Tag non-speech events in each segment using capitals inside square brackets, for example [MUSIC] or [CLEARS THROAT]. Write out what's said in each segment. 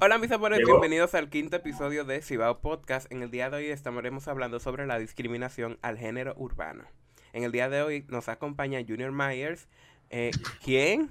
Hola mis amores, bienvenidos al quinto episodio de Cibao Podcast. En el día de hoy estaremos hablando sobre la discriminación al género urbano. En el día de hoy nos acompaña Junior Myers, eh, ¿quién?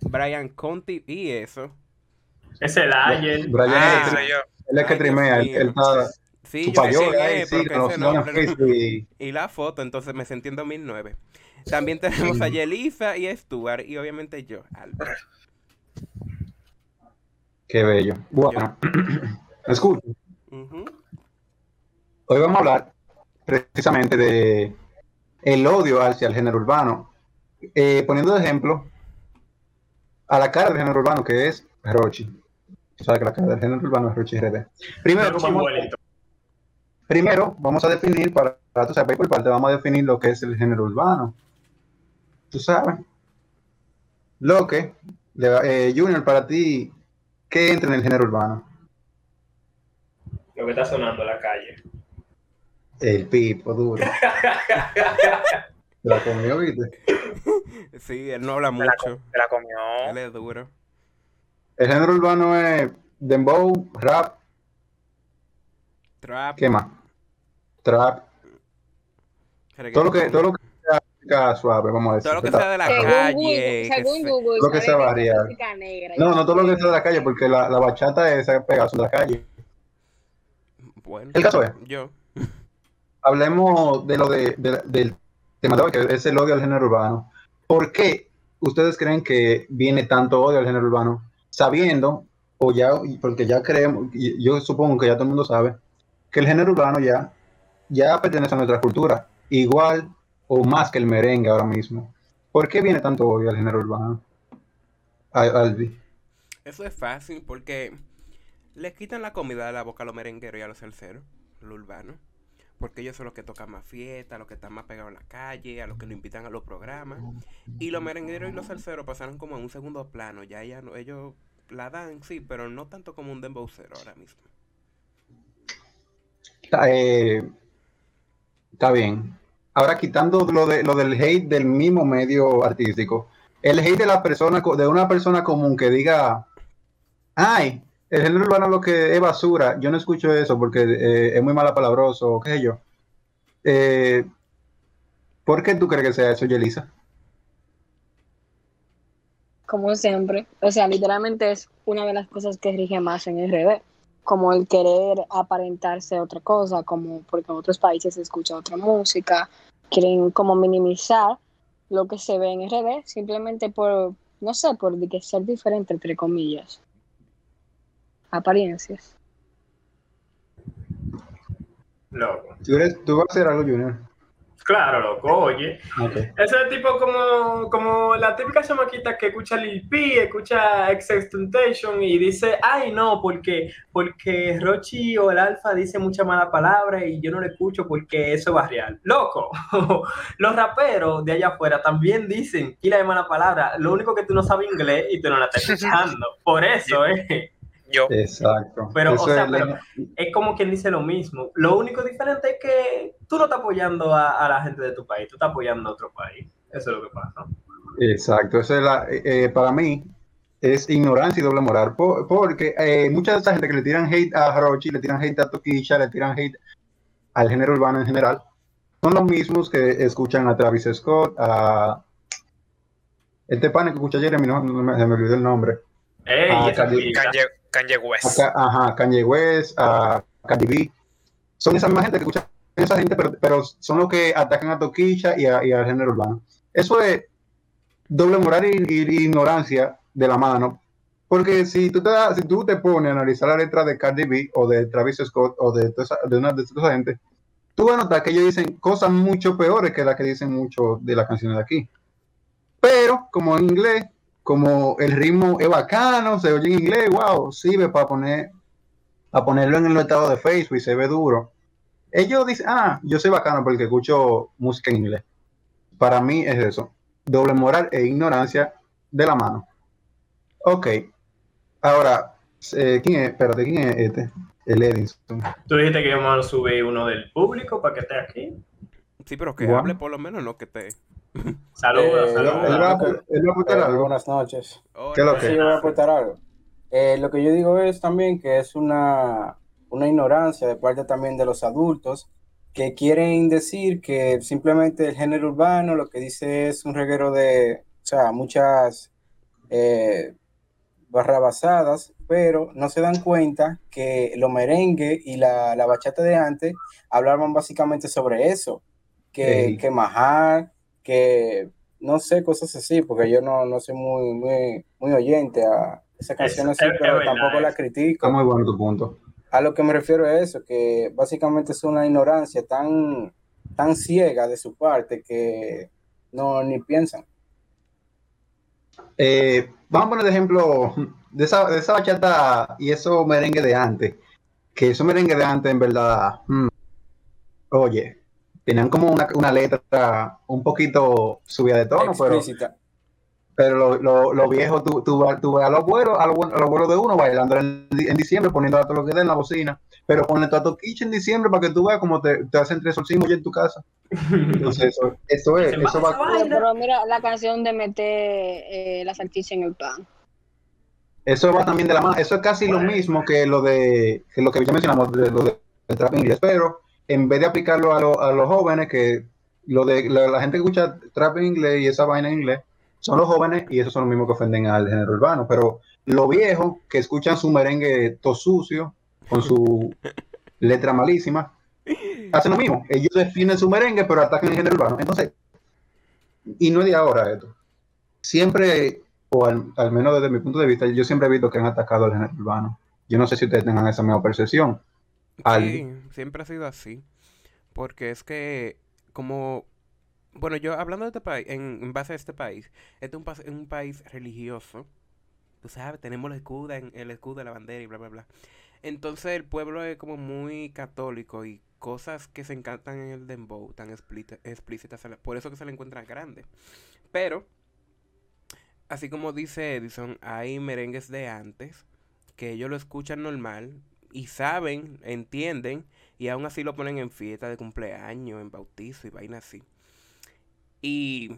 Brian Conti y eso. Es el Ayer. Brian Ah, es el- yo. él es que trimea, él, está Sí, yo ahí, sí, ese nombre- y [LAUGHS] y la foto, entonces me sentí en 2009. También tenemos a Yelisa y a Stuart y obviamente yo, Albert. Qué bello. Bueno, [CLEARS THROAT] escucha, Ujú. hoy vamos a hablar precisamente de el odio hacia el género urbano, Eh, poniendo de ejemplo a la cara del género urbano que es Rochi. O sea que la cara del género urbano es Rochi RD. Primero, vamos, primero vamos a definir, para, para tú sabes, por parte, vamos a definir lo que es el género urbano. Tú sabes. Lo que, eh, Junior, para ti, ¿qué entra en el género urbano? Lo que está sonando en la calle. El pipo duro. [LAUGHS] La comió, ¿viste? Sí, él no habla Se la, mucho. se la comió. Él es duro. El género urbano es dembow, rap, Trap. ¿qué más? Trap, todo lo que, todo lo que música suave, vamos a decir. Todo lo que sea de la Según calle. Google, que según se- Google, Lo que sea que negra. No, no todo lo que sea de la calle, porque la, la bachata es pegazo de la calle. Bueno, El caso es, yo. hablemos de lo de, de- del tema de hoy, que es el odio al género urbano. ¿Por qué ustedes creen que viene tanto odio al género urbano? Sabiendo, o ya, porque ya creemos, y yo supongo que ya todo el mundo sabe, que el género urbano ya, ya pertenece a nuestra cultura, igual o más que el merengue ahora mismo. ¿Por qué viene tanto odio al género urbano? Al- Albi. Eso es fácil porque le quitan la comida de la boca a los merengueros y a los salseros, los urbanos. Porque ellos son los que tocan más fiesta, los que están más pegados en la calle, a los que lo invitan a los programas. Y los merengueros y los salseros pasaron como en un segundo plano. Ya, ya no, ellos la dan, sí, pero no tanto como un dembowcero ahora mismo. Está, eh, está bien. Ahora quitando lo, de, lo del hate del mismo medio artístico, el hate de la persona, de una persona común que diga, ay, el género urbano lo que es basura, yo no escucho eso porque eh, es muy malapalabroso, qué sé yo. Eh, ¿Por qué tú crees que sea eso, Yelisa? Como siempre. O sea, literalmente es una de las cosas que rige más en RD. Como el querer aparentarse otra cosa, como porque en otros países se escucha otra música, quieren como minimizar lo que se ve en RD simplemente por, no sé, por de que ser diferente, entre comillas. Apariencias. Loco. ¿Tú, eres- tú vas a hacer algo, Junior? Claro, loco, oye. Ok. Ese es tipo como, como la típica chamaquita que escucha Lil P, escucha Temptation y dice, ay no, porque, porque Rochi o el Alfa dice mucha mala palabra y yo no le escucho porque eso es barrial. Loco, [LAUGHS] los raperos de allá afuera también dicen kila de mala palabra. Lo único que tú no sabes inglés y tú no la estás escuchando. Por eso, eh. Yo. Exacto. Pero, o Eso sea, es la- pero- es como quien dice lo mismo. Lo único diferente es que tú no estás apoyando a, a la gente de tu país, tú estás apoyando a otro país. Eso es lo que pasa. Exacto, eso es la, eh, para mí es ignorancia y doble moral, po- porque eh, mucha de esa gente que le tiran hate a Rochi, le tiran hate a Toquilla, le tiran hate al género urbano en general, son los mismos que escuchan a Travis Scott, a este pana que escucha Jeremy, no, no me, se me olvidó el nombre, Ey, Ah, Kanye-. Kanye, Kanye a, West. Ka- ajá, Kanye West, a Cardi B, son esa misma gente que escucha a esa gente, pero, son los que atacan a Toquilla y, a- y al género urbano. Eso es doble moral y, ignorancia de la mano. Porque si tú, te, si tú te pones a analizar la letra de Cardi B o de Travis Scott o de, de una de esa gente, tú vas a notar que ellos dicen cosas mucho peores que las que dicen muchos de las canciones de aquí. Pero como en inglés, como el ritmo es bacano, se oye en inglés, wow, sirve para poner, para ponerlo en el estado de Facebook y se ve duro. Ellos dicen, ah, yo soy bacano porque escucho música en inglés. Para mí es eso, doble moral e ignorancia de la mano. Ok, ahora, eh, ¿quién es? Espérate, ¿quién es este? El Edison. Tú dijiste que íbamos a subir uno del público para que esté aquí. Sí, pero que hable por lo menos, no que te. Saludos, Eh, Él saludos. va, él va a aportar Eh, algo. buenas noches. ¿Qué es lo que? Sí, yo voy a aportar algo. Eh, lo que yo digo es también que es una, una ignorancia de parte también de los adultos que quieren decir que simplemente el género urbano lo que dice es un reguero de, o sea, muchas eh, barrabasadas, pero no se dan cuenta que los merengue y la, la bachata de antes hablaban básicamente sobre eso, que, Ey. que majar, que no sé, cosas así, porque yo no, no soy muy, muy, muy oyente a esas canciones, es- así, pero tampoco la eso. critico. Está muy bueno tu punto. A lo que me refiero es eso, que básicamente es una ignorancia tan, tan ciega de su parte que no ni piensan. Eh, vamos a poner de ejemplo de esa, de esa bachata y eso merengue de antes. Que esos merengue de antes, en verdad, mm, oye, tenían como una, una letra un poquito subida de tono, pero, Explícita. pero lo, lo, lo viejo, tú, tú, a los abuelos, a los, a los abuelos de uno bailando en, en diciembre, poniendo a todo lo que den en la bocina, pero ponle tu toquiche en diciembre para que tú veas cómo te, te hacen tres solcimos ya en tu casa. Entonces, eso, eso es, eso va- va. Pero, pero mira, la canción de meter eh, la salchicha en el pan. Eso va también de la mano. Eso es casi lo mismo que lo de que lo que ya mencionamos de lo de, de trap inglés, pero en vez de aplicarlo a, lo- a los jóvenes, que lo de la, la gente que escucha trap en inglés y esa vaina en inglés son los jóvenes y esos son los mismos que ofenden al género urbano. Pero los viejos que escuchan su merengue todo sucio con su [LAUGHS] letra malísima hacen lo mismo. Ellos defienden su merengue, pero atacan el género urbano. Entonces, y no es de ahora esto. Siempre o al, al menos desde mi punto de vista, yo siempre he visto que han atacado al género urbano. Yo no sé si ustedes tengan esa misma percepción. Sí, siempre ha sido así. Porque es que, como, bueno, yo hablando de este país, en, en base a este país, este es un, pas- un país religioso. Tú sabes, tenemos el escudo, en, el escudo de la bandera y bla, bla, bla. Entonces el pueblo es como muy católico y cosas que se encantan en el dembow, tan explícita- explícitas, le- por eso que se le encuentran grandes. Pero, así como dice Edison, hay merengues de antes que ellos lo escuchan normal y saben, entienden, y aún así lo ponen en fiesta de cumpleaños, en bautizo y vaina así. Y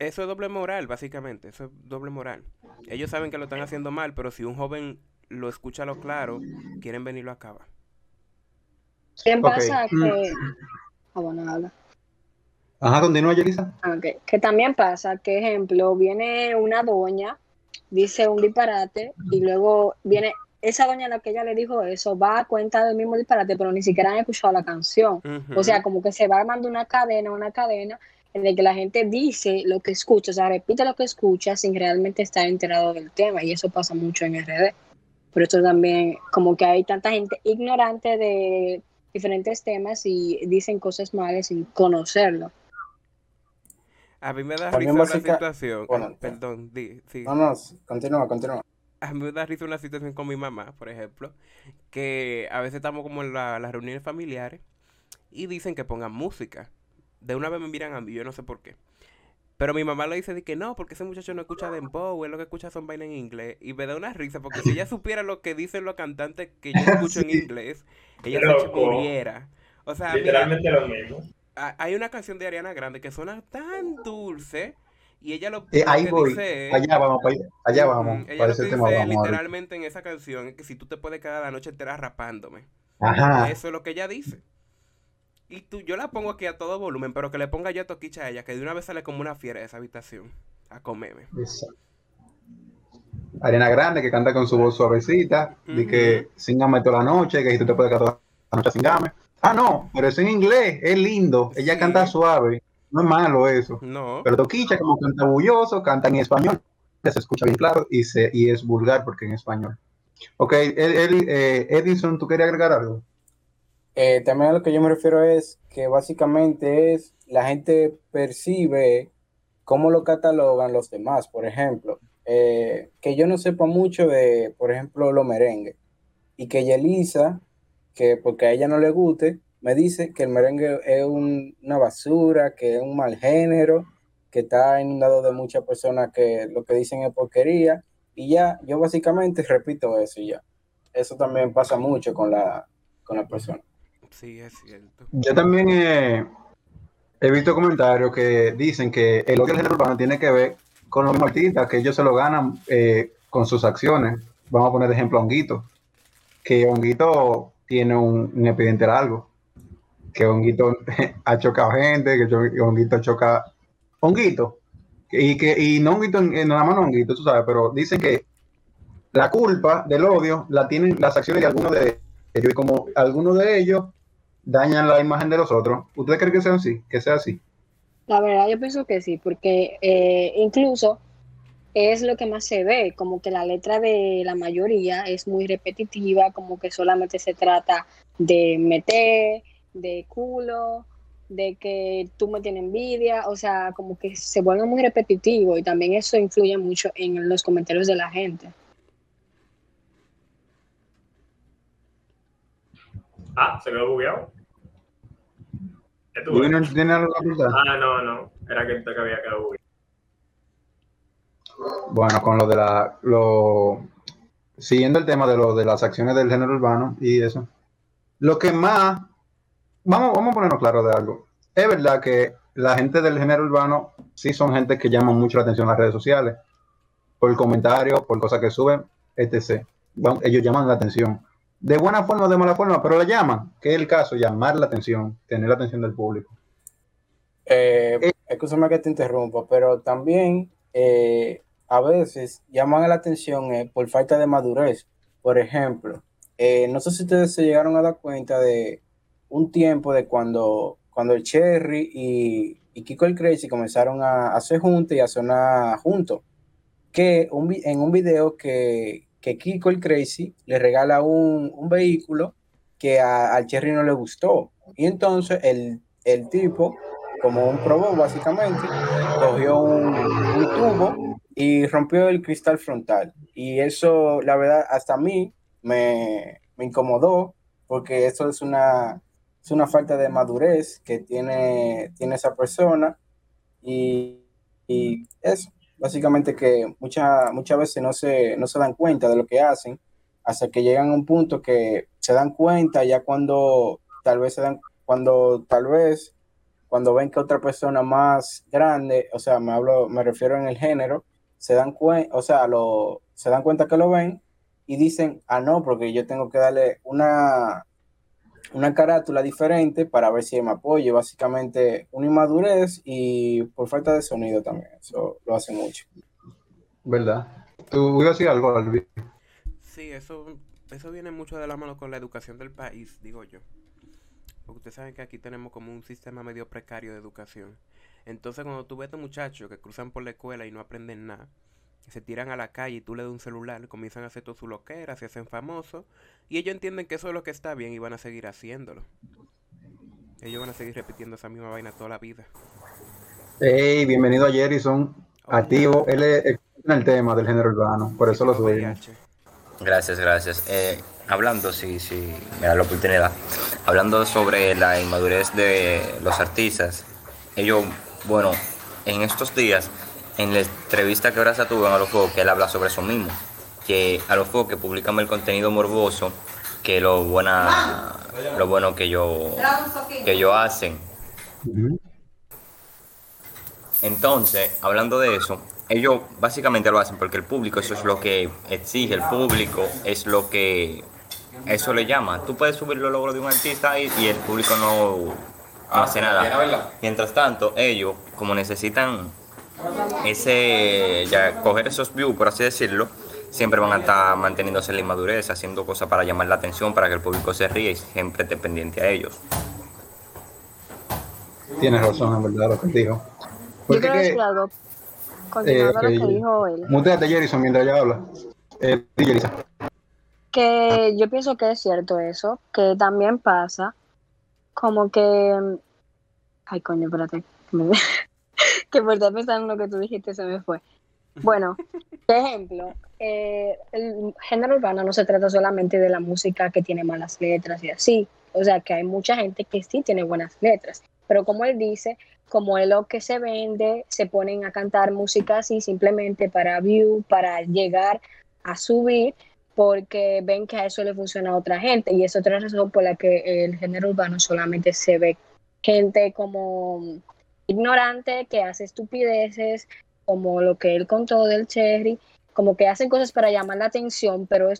eso es doble moral, básicamente, eso es doble moral. Ellos saben que lo están haciendo mal, pero si un joven lo escucha a lo claro, quieren venirlo a acabar. ¿Qué pasa? Mm. Que... Ah, bueno, habla. Ajá, continúa, Yelisa. Ah, ok. Que también pasa que, ejemplo, viene una doña, dice un disparate y luego viene esa doña a la que ella le dijo eso, va a cuenta del mismo disparate, pero ni siquiera han escuchado la canción. O sea, como que se va armando una cadena, una cadena en la que la gente dice lo que escucha, o sea, repite lo que escucha sin realmente estar enterado del tema y eso pasa mucho en RD. Por eso también como que hay tanta gente ignorante de diferentes temas y dicen cosas malas sin conocerlo. a mí me da risa básica- situación. bueno, perdón, di, sí. No, no, continúa, continúa. [LAUGHS] A mí me da risa una situación con mi mamá, por ejemplo, que a veces estamos como en la- las reuniones familiares y dicen que pongan música. De una vez me miran a mí, yo no sé por qué. Pero mi mamá le dice de que no, porque ese muchacho no escucha dembow, él lo que escucha son vainas en inglés. Y me da una risa, porque si ella [LAUGHS] supiera lo que dicen los cantantes que yo escucho en inglés, ella se Loco. muriera. O sea, mira, Literalmente lo mismo. ha- hay una canción de Ariana Grande que suena tan dulce y ella lo, Eh, lo ahí que voy. dice Allá vamos, allá vamos. Ella lo que tema dice vamos ahora. literalmente en esa canción es que si tú te puedes quedar la noche entera rapándome. Ajá. Eso es lo que ella dice. Y tú, yo la pongo aquí a todo volumen, pero que le ponga yo toquicha a ella, que de una vez sale como una fiera de esa habitación a comerme. Exacto. Arena Grande que canta con su voz suavecita, de que singame toda la noche, que si tú te puedes quedar toda la noche singame. Ah, no, pero es en inglés, es lindo. Ella Sí. canta suave, no es malo eso. No. Pero Toquicha, como canta bulloso, canta en español, que se escucha bien claro y, se, y es vulgar porque en español. Ok, eh, Edison, ¿tú querías agregar algo? Eh, también a lo que yo me refiero es que básicamente es la gente percibe cómo lo catalogan los demás. Por ejemplo, eh, que yo no sepa mucho de, por ejemplo, los merengues y que Yelisa, que porque a ella no le guste, me dice que el merengue es un- una basura, que es un mal género, que está inundado de muchas personas que lo que dicen es porquería. Y ya, yo básicamente [LAUGHS] repito eso y ya. Eso también pasa mucho con la, con la persona. Sí, es cierto. Yo también eh, he visto comentarios que dicen que el odio al género urbano tiene que ver con los artistas, que ellos se lo ganan eh, con sus acciones. vamos a poner de ejemplo a Honguito, que Honguito tiene un, un expediente largo, [LAUGHS] que Honguito ha chocado gente, que Honguito choca... Honguito, y que y no Honguito, nada más no Honguito, tú sabes, pero dicen que la culpa del odio la tienen las acciones de algunos de ellos, y como algunos de ellos dañan la imagen de los otros, ¿ustedes creen que sea así? Que sea así? La verdad, yo pienso que sí, porque eh, incluso es lo que más se ve, como que la letra de la mayoría es muy repetitiva, como que solamente se trata de meter, de culo, de que tú me tienes envidia, o sea, como que se vuelve muy repetitivo y también eso influye mucho en los comentarios de la gente. Ah, se quedó bugueado. ¿Qué tú ¿Y ves? no tiene algo que? Ah, no, no. Era que te había quedado bugueado. Bueno, con lo de la. Lo, siguiendo el tema de lo de las acciones del género urbano y eso. Lo que más. Vamos, vamos a ponernos claro de algo. Es verdad que la gente del género urbano sí son gente que llaman mucho la atención en las redes sociales. Por comentarios, por cosas que suben, etc. Bueno, Ellos llaman la atención. De buena forma o de mala forma, pero la llaman. Que es el caso, llamar la atención, tener la atención del público. Eh, Eh. escúchame que te interrumpa, pero también eh, a veces llaman la atención eh, por falta de madurez. Por ejemplo, eh, no sé si ustedes se llegaron a dar cuenta de un tiempo de cuando, cuando el Cherry y, Kiko el Crazy comenzaron a hacer juntos y a sonar juntos. Que un en un video que, que Kiko el Crazy le regala un, un vehículo que al Cherry no le gustó. Y entonces el, el tipo como un probó básicamente, cogió un, un tubo y rompió el cristal frontal. Y eso, la verdad, hasta a mí me, me incomodó porque eso es una, es una falta de madurez que tiene, tiene esa persona y, y eso, básicamente que muchas muchas veces no se, no se dan cuenta de lo que hacen hasta que llegan a un punto que se dan cuenta ya cuando tal vez se dan, cuando tal vez cuando ven que otra persona más grande, o sea, me hablo, me refiero en el género, se dan cuenta, o sea, lo, se dan cuenta que lo ven y dicen, ah, no, porque yo tengo que darle una, una carátula diferente para ver si me apoyo. Básicamente, una inmadurez y por falta de sonido también. Eso lo hace mucho. ¿Verdad? ¿Tú ibas a decir algo, Albi? Sí, eso, eso viene mucho de la mano con la educación del país, digo yo. Porque ustedes saben que aquí tenemos como un sistema medio precario de educación. Entonces, cuando tú ves a estos muchachos que cruzan por la escuela y no aprenden nada, se tiran a la calle y tú le das un celular, comienzan a hacer todo su loquera, se hacen famosos, y ellos entienden que eso es lo que está bien y van a seguir haciéndolo. Ellos van a seguir repitiendo esa misma vaina toda la vida. Hey, bienvenido a Jerison, activo. Él es experto en el tema del género urbano, por eso lo. VIH. Gracias, gracias. Eh, hablando, sí, sí, me da la oportunidad. Hablando sobre la inmadurez de los artistas, ellos, bueno, en estos días, en la entrevista que ahora se tuvo en A los Fuegos, que él habla sobre eso mismo, que a los Fuegos que publican el contenido morboso, que lo buena, lo bueno que yo, que ellos hacen. Entonces, hablando de eso, ellos básicamente lo hacen porque el público, eso es lo que exige, el público es lo que eso le llama. Tú puedes subir los logros de un artista y, y el público no, no hace nada. Mientras tanto, ellos, como necesitan ese, ya coger esos views, por así decirlo, siempre van a estar manteniéndose en la inmadurez, haciendo cosas para llamar la atención, para que el público se ríe y siempre esté pendiente a ellos. Tienes razón, en verdad, lo que dijo. Yo quiero que, decir algo, continuando eh, lo que dijo él, muteate, Jerison, mientras ella habla. Eh, que yo pienso que es cierto eso, que también pasa como que, ay coño, espérate, me- [LAUGHS] [LAUGHS] que por estar pensando en lo que tú dijiste se me fue. Bueno, por ejemplo, eh, el género urbano no se trata solamente de la música que tiene malas letras y así, o sea que hay mucha gente que sí tiene buenas letras, pero como él dice, como es lo que se vende, se ponen a cantar música así simplemente para view, para llegar a subir, porque ven que a eso le funciona a otra gente. Y es otra razón por la que el género urbano solamente se ve gente como ignorante que hace estupideces como lo que él contó del Cherry como que hacen cosas para llamar la atención, pero es